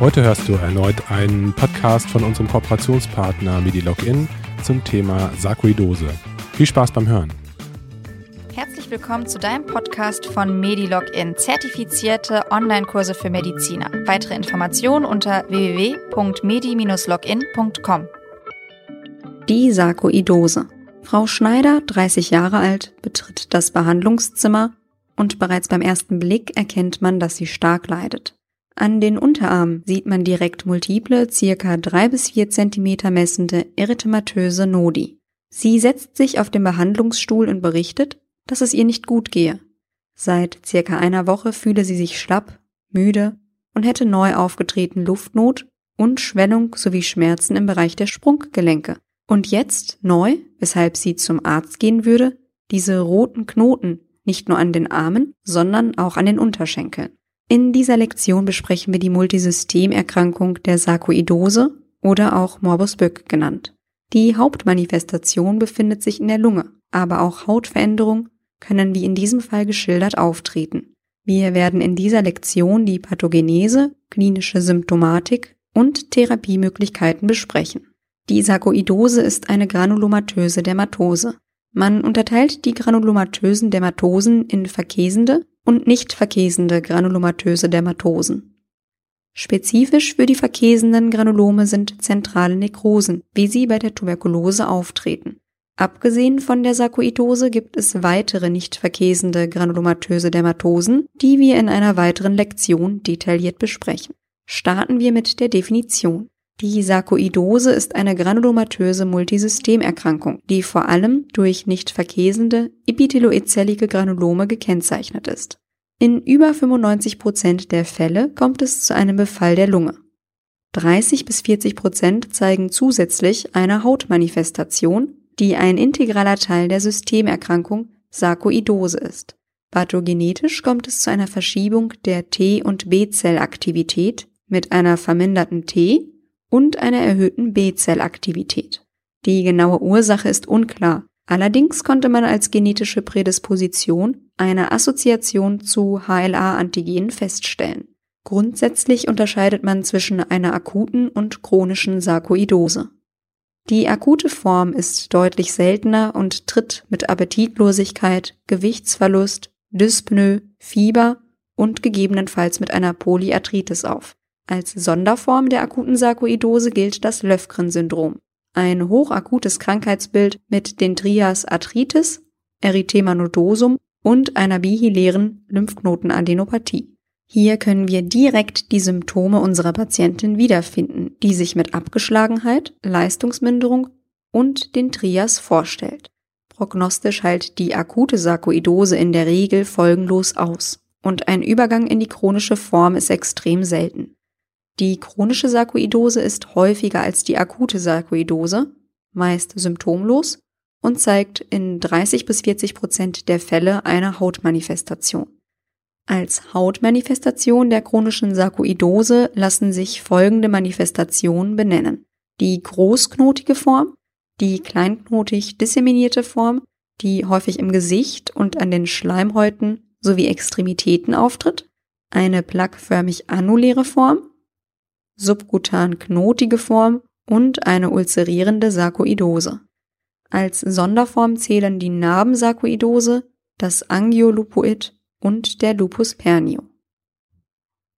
Heute hörst du erneut einen Podcast von unserem Kooperationspartner MediLogin zum Thema Sarkoidose. Viel Spaß beim Hören. Herzlich willkommen zu deinem Podcast von MediLogin, zertifizierte Online-Kurse für Mediziner. Weitere Informationen unter www.medi-login.com. Die Sarkoidose. Frau Schneider, 30 Jahre alt, betritt das Behandlungszimmer und bereits beim ersten Blick erkennt man, dass sie stark leidet. An den Unterarmen sieht man direkt multiple, circa drei bis vier Zentimeter messende erythematöse Nodi. Sie setzt sich auf den Behandlungsstuhl und berichtet, dass es ihr nicht gut gehe. Seit circa einer Woche fühle sie sich schlapp, müde und hätte neu aufgetreten Luftnot und Schwellung sowie Schmerzen im Bereich der Sprunggelenke. Und jetzt neu, weshalb sie zum Arzt gehen würde, diese roten Knoten nicht nur an den Armen, sondern auch an den Unterschenkeln. In dieser Lektion besprechen wir die Multisystemerkrankung der Sarkoidose oder auch Morbus Böck genannt. Die Hauptmanifestation befindet sich in der Lunge, aber auch Hautveränderungen können wie in diesem Fall geschildert auftreten. Wir werden in dieser Lektion die Pathogenese, klinische Symptomatik und Therapiemöglichkeiten besprechen. Die Sarkoidose ist eine granulomatöse Dermatose. Man unterteilt die granulomatösen Dermatosen in verkäsende und nicht verkäsende granulomatöse Dermatosen. Spezifisch für die verkäsenden Granulome sind zentrale Nekrosen, wie sie bei der Tuberkulose auftreten. Abgesehen von der Sarkoidose gibt es weitere nicht verkäsende granulomatöse Dermatosen, die wir in einer weiteren Lektion detailliert besprechen. Starten wir mit der Definition. Die Sarkoidose ist eine granulomatöse Multisystemerkrankung, die vor allem durch nicht verkäsende epitheloidzellige Granulome gekennzeichnet ist. In über 95 Prozent der Fälle kommt es zu einem Befall der Lunge. 30 bis 40 Prozent zeigen zusätzlich eine Hautmanifestation, die ein integraler Teil der Systemerkrankung Sarkoidose ist. Pathogenetisch kommt es zu einer Verschiebung der T- und B-Zellaktivität mit einer verminderten T- und einer erhöhten B-Zellaktivität. Die genaue Ursache ist unklar. Allerdings konnte man als genetische Prädisposition eine Assoziation zu HLA-Antigenen feststellen. Grundsätzlich unterscheidet man zwischen einer akuten und chronischen Sarkoidose. Die akute Form ist deutlich seltener und tritt mit Appetitlosigkeit, Gewichtsverlust, Dyspnoe, Fieber und gegebenenfalls mit einer Polyarthritis auf. Als Sonderform der akuten Sarkoidose gilt das Löfgren-Syndrom, ein hochakutes Krankheitsbild mit den Trias Arthritis, Erythema nodosum und einer bihilären Lymphknotenadenopathie. Hier können wir direkt die Symptome unserer Patientin wiederfinden, die sich mit Abgeschlagenheit, Leistungsminderung und den Trias vorstellt. Prognostisch heilt die akute Sarkoidose in der Regel folgenlos aus und ein Übergang in die chronische Form ist extrem selten. Die chronische Sarkoidose ist häufiger als die akute Sarkoidose, meist symptomlos und zeigt in 30 bis 40 Prozent der Fälle eine Hautmanifestation. Als Hautmanifestation der chronischen Sarkoidose lassen sich folgende Manifestationen benennen. Die großknotige Form, die kleinknotig disseminierte Form, die häufig im Gesicht und an den Schleimhäuten sowie Extremitäten auftritt, eine plaqueförmig annuläre Form, subkutan knotige Form und eine ulcerierende Sarkoidose. Als Sonderform zählen die Narbensarkoidose, das Angiolupoid und der Lupus pernio.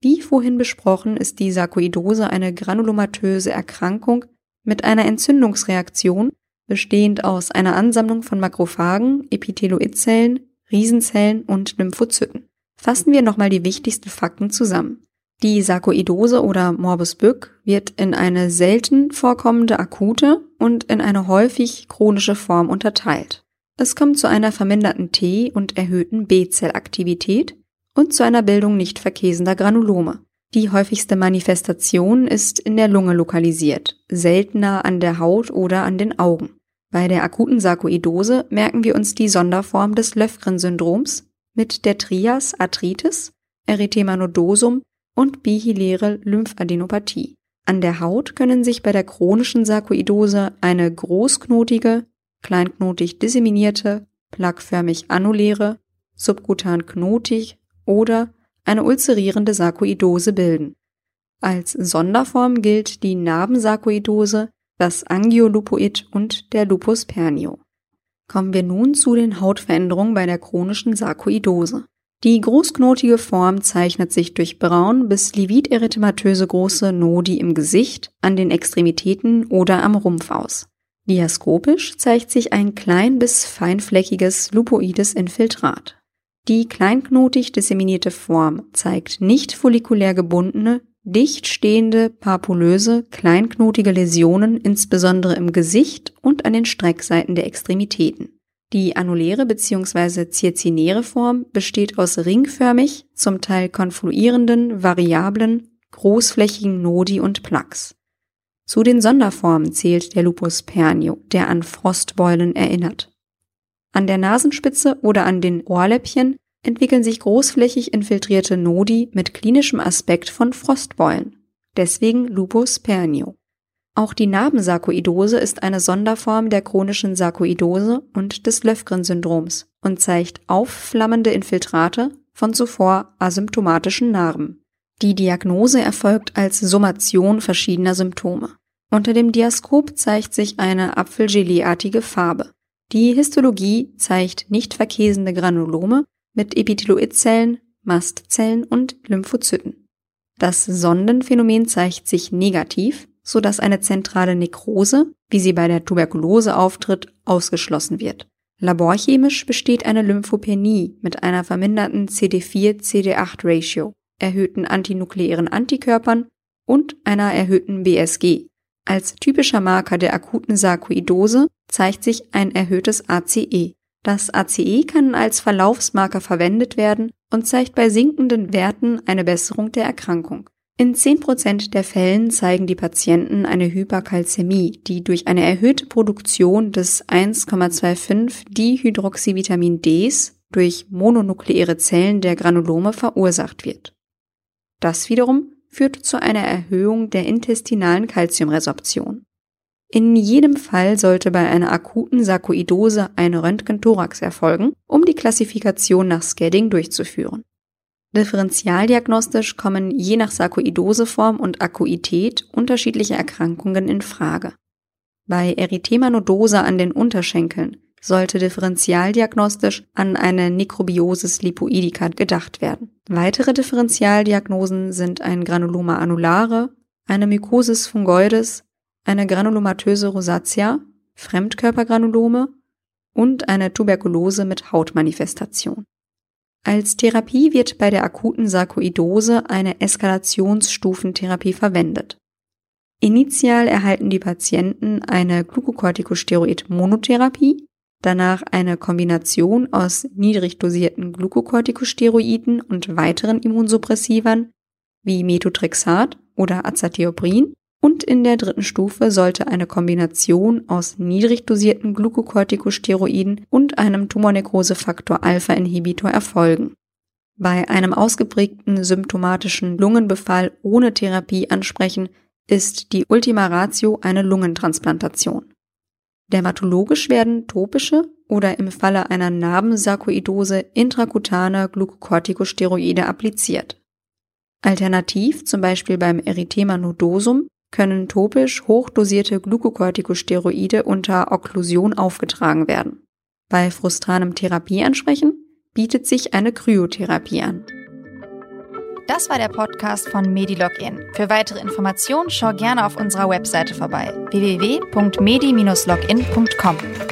Wie vorhin besprochen, ist die Sarkoidose eine granulomatöse Erkrankung mit einer Entzündungsreaktion, bestehend aus einer Ansammlung von Makrophagen, Epitheloidzellen, Riesenzellen und Lymphozyten. Fassen wir nochmal die wichtigsten Fakten zusammen. Die Sarkoidose oder Morbus Bück wird in eine selten vorkommende akute und in eine häufig chronische Form unterteilt. Es kommt zu einer verminderten T- und erhöhten B-Zellaktivität und zu einer Bildung nicht verkäsender Granulome. Die häufigste Manifestation ist in der Lunge lokalisiert, seltener an der Haut oder an den Augen. Bei der akuten Sarkoidose merken wir uns die Sonderform des Löfgren-Syndroms mit der Trias Arthritis, Erythema nodosum und bihiläre Lymphadenopathie. An der Haut können sich bei der chronischen Sarkoidose eine großknotige, kleinknotig disseminierte, plaqueförmig annuläre, subkutan knotig oder eine ulcerierende Sarkoidose bilden. Als Sonderform gilt die Narbensarkoidose, das Angiolupoid und der Lupus pernio. Kommen wir nun zu den Hautveränderungen bei der chronischen Sarkoidose. Die großknotige Form zeichnet sich durch braun bis livid-erythematöse große Nodi im Gesicht, an den Extremitäten oder am Rumpf aus. Diaskopisch zeigt sich ein klein bis feinfleckiges lupoides Infiltrat. Die kleinknotig disseminierte Form zeigt nicht follikulär gebundene, dicht stehende, papulöse, kleinknotige Läsionen insbesondere im Gesicht und an den Streckseiten der Extremitäten. Die annuläre bzw. zirzinäre Form besteht aus ringförmig, zum Teil konfluierenden, variablen, großflächigen Nodi und Plaques. Zu den Sonderformen zählt der Lupus pernio, der an Frostbeulen erinnert. An der Nasenspitze oder an den Ohrläppchen entwickeln sich großflächig infiltrierte Nodi mit klinischem Aspekt von Frostbeulen. Deswegen Lupus pernio. Auch die Narbensarkoidose ist eine Sonderform der chronischen Sarkoidose und des Löfgren-Syndroms und zeigt aufflammende Infiltrate von zuvor asymptomatischen Narben. Die Diagnose erfolgt als Summation verschiedener Symptome. Unter dem Diaskop zeigt sich eine Apfelgelee-artige Farbe. Die Histologie zeigt nicht verkäsende Granulome mit Epitheloidzellen, Mastzellen und Lymphozyten. Das Sondenphänomen zeigt sich negativ, so dass eine zentrale Nekrose, wie sie bei der Tuberkulose auftritt, ausgeschlossen wird. Laborchemisch besteht eine Lymphopenie mit einer verminderten CD4-CD8-Ratio, erhöhten antinukleären Antikörpern und einer erhöhten BSG. Als typischer Marker der akuten Sarkoidose zeigt sich ein erhöhtes ACE. Das ACE kann als Verlaufsmarker verwendet werden und zeigt bei sinkenden Werten eine Besserung der Erkrankung. In 10% der Fällen zeigen die Patienten eine Hyperkalzämie, die durch eine erhöhte Produktion des 1,25 Dihydroxyvitamin Ds durch mononukleäre Zellen der Granulome verursacht wird. Das wiederum führt zu einer Erhöhung der intestinalen Calciumresorption. In jedem Fall sollte bei einer akuten Sarkoidose eine Röntgenthorax erfolgen, um die Klassifikation nach Scadding durchzuführen. Differentialdiagnostisch kommen je nach Sarkoidoseform und Akuität unterschiedliche Erkrankungen in Frage. Bei Erythema nodosa an den Unterschenkeln sollte differentialdiagnostisch an eine Nekrobiosis lipoidica gedacht werden. Weitere Differentialdiagnosen sind ein Granuloma annulare, eine Mykosis fungoides, eine granulomatöse Rosatia, Fremdkörpergranulome und eine Tuberkulose mit Hautmanifestation. Als Therapie wird bei der akuten Sarkoidose eine Eskalationsstufentherapie verwendet. Initial erhalten die Patienten eine Glucocorticosteroid-Monotherapie, danach eine Kombination aus niedrig dosierten Glucocorticosteroiden und weiteren Immunsuppressivern wie Methotrexat oder Azathioprin und in der dritten Stufe sollte eine Kombination aus niedrig dosierten Glucocorticosteroiden und einem Tumornekrosefaktor Alpha-Inhibitor erfolgen. Bei einem ausgeprägten symptomatischen Lungenbefall ohne Therapie ansprechen, ist die Ultima Ratio eine Lungentransplantation. Dermatologisch werden topische oder im Falle einer Narbensarkoidose intrakutane Glucocorticosteroide appliziert. Alternativ, zum Beispiel beim Erythema nodosum, können topisch hochdosierte Glucocorticosteroide unter Okklusion aufgetragen werden. Bei frustranem Therapieansprechen bietet sich eine Kryotherapie an. Das war der Podcast von MediLogin. Für weitere Informationen schau gerne auf unserer Webseite vorbei www.medi-login.com.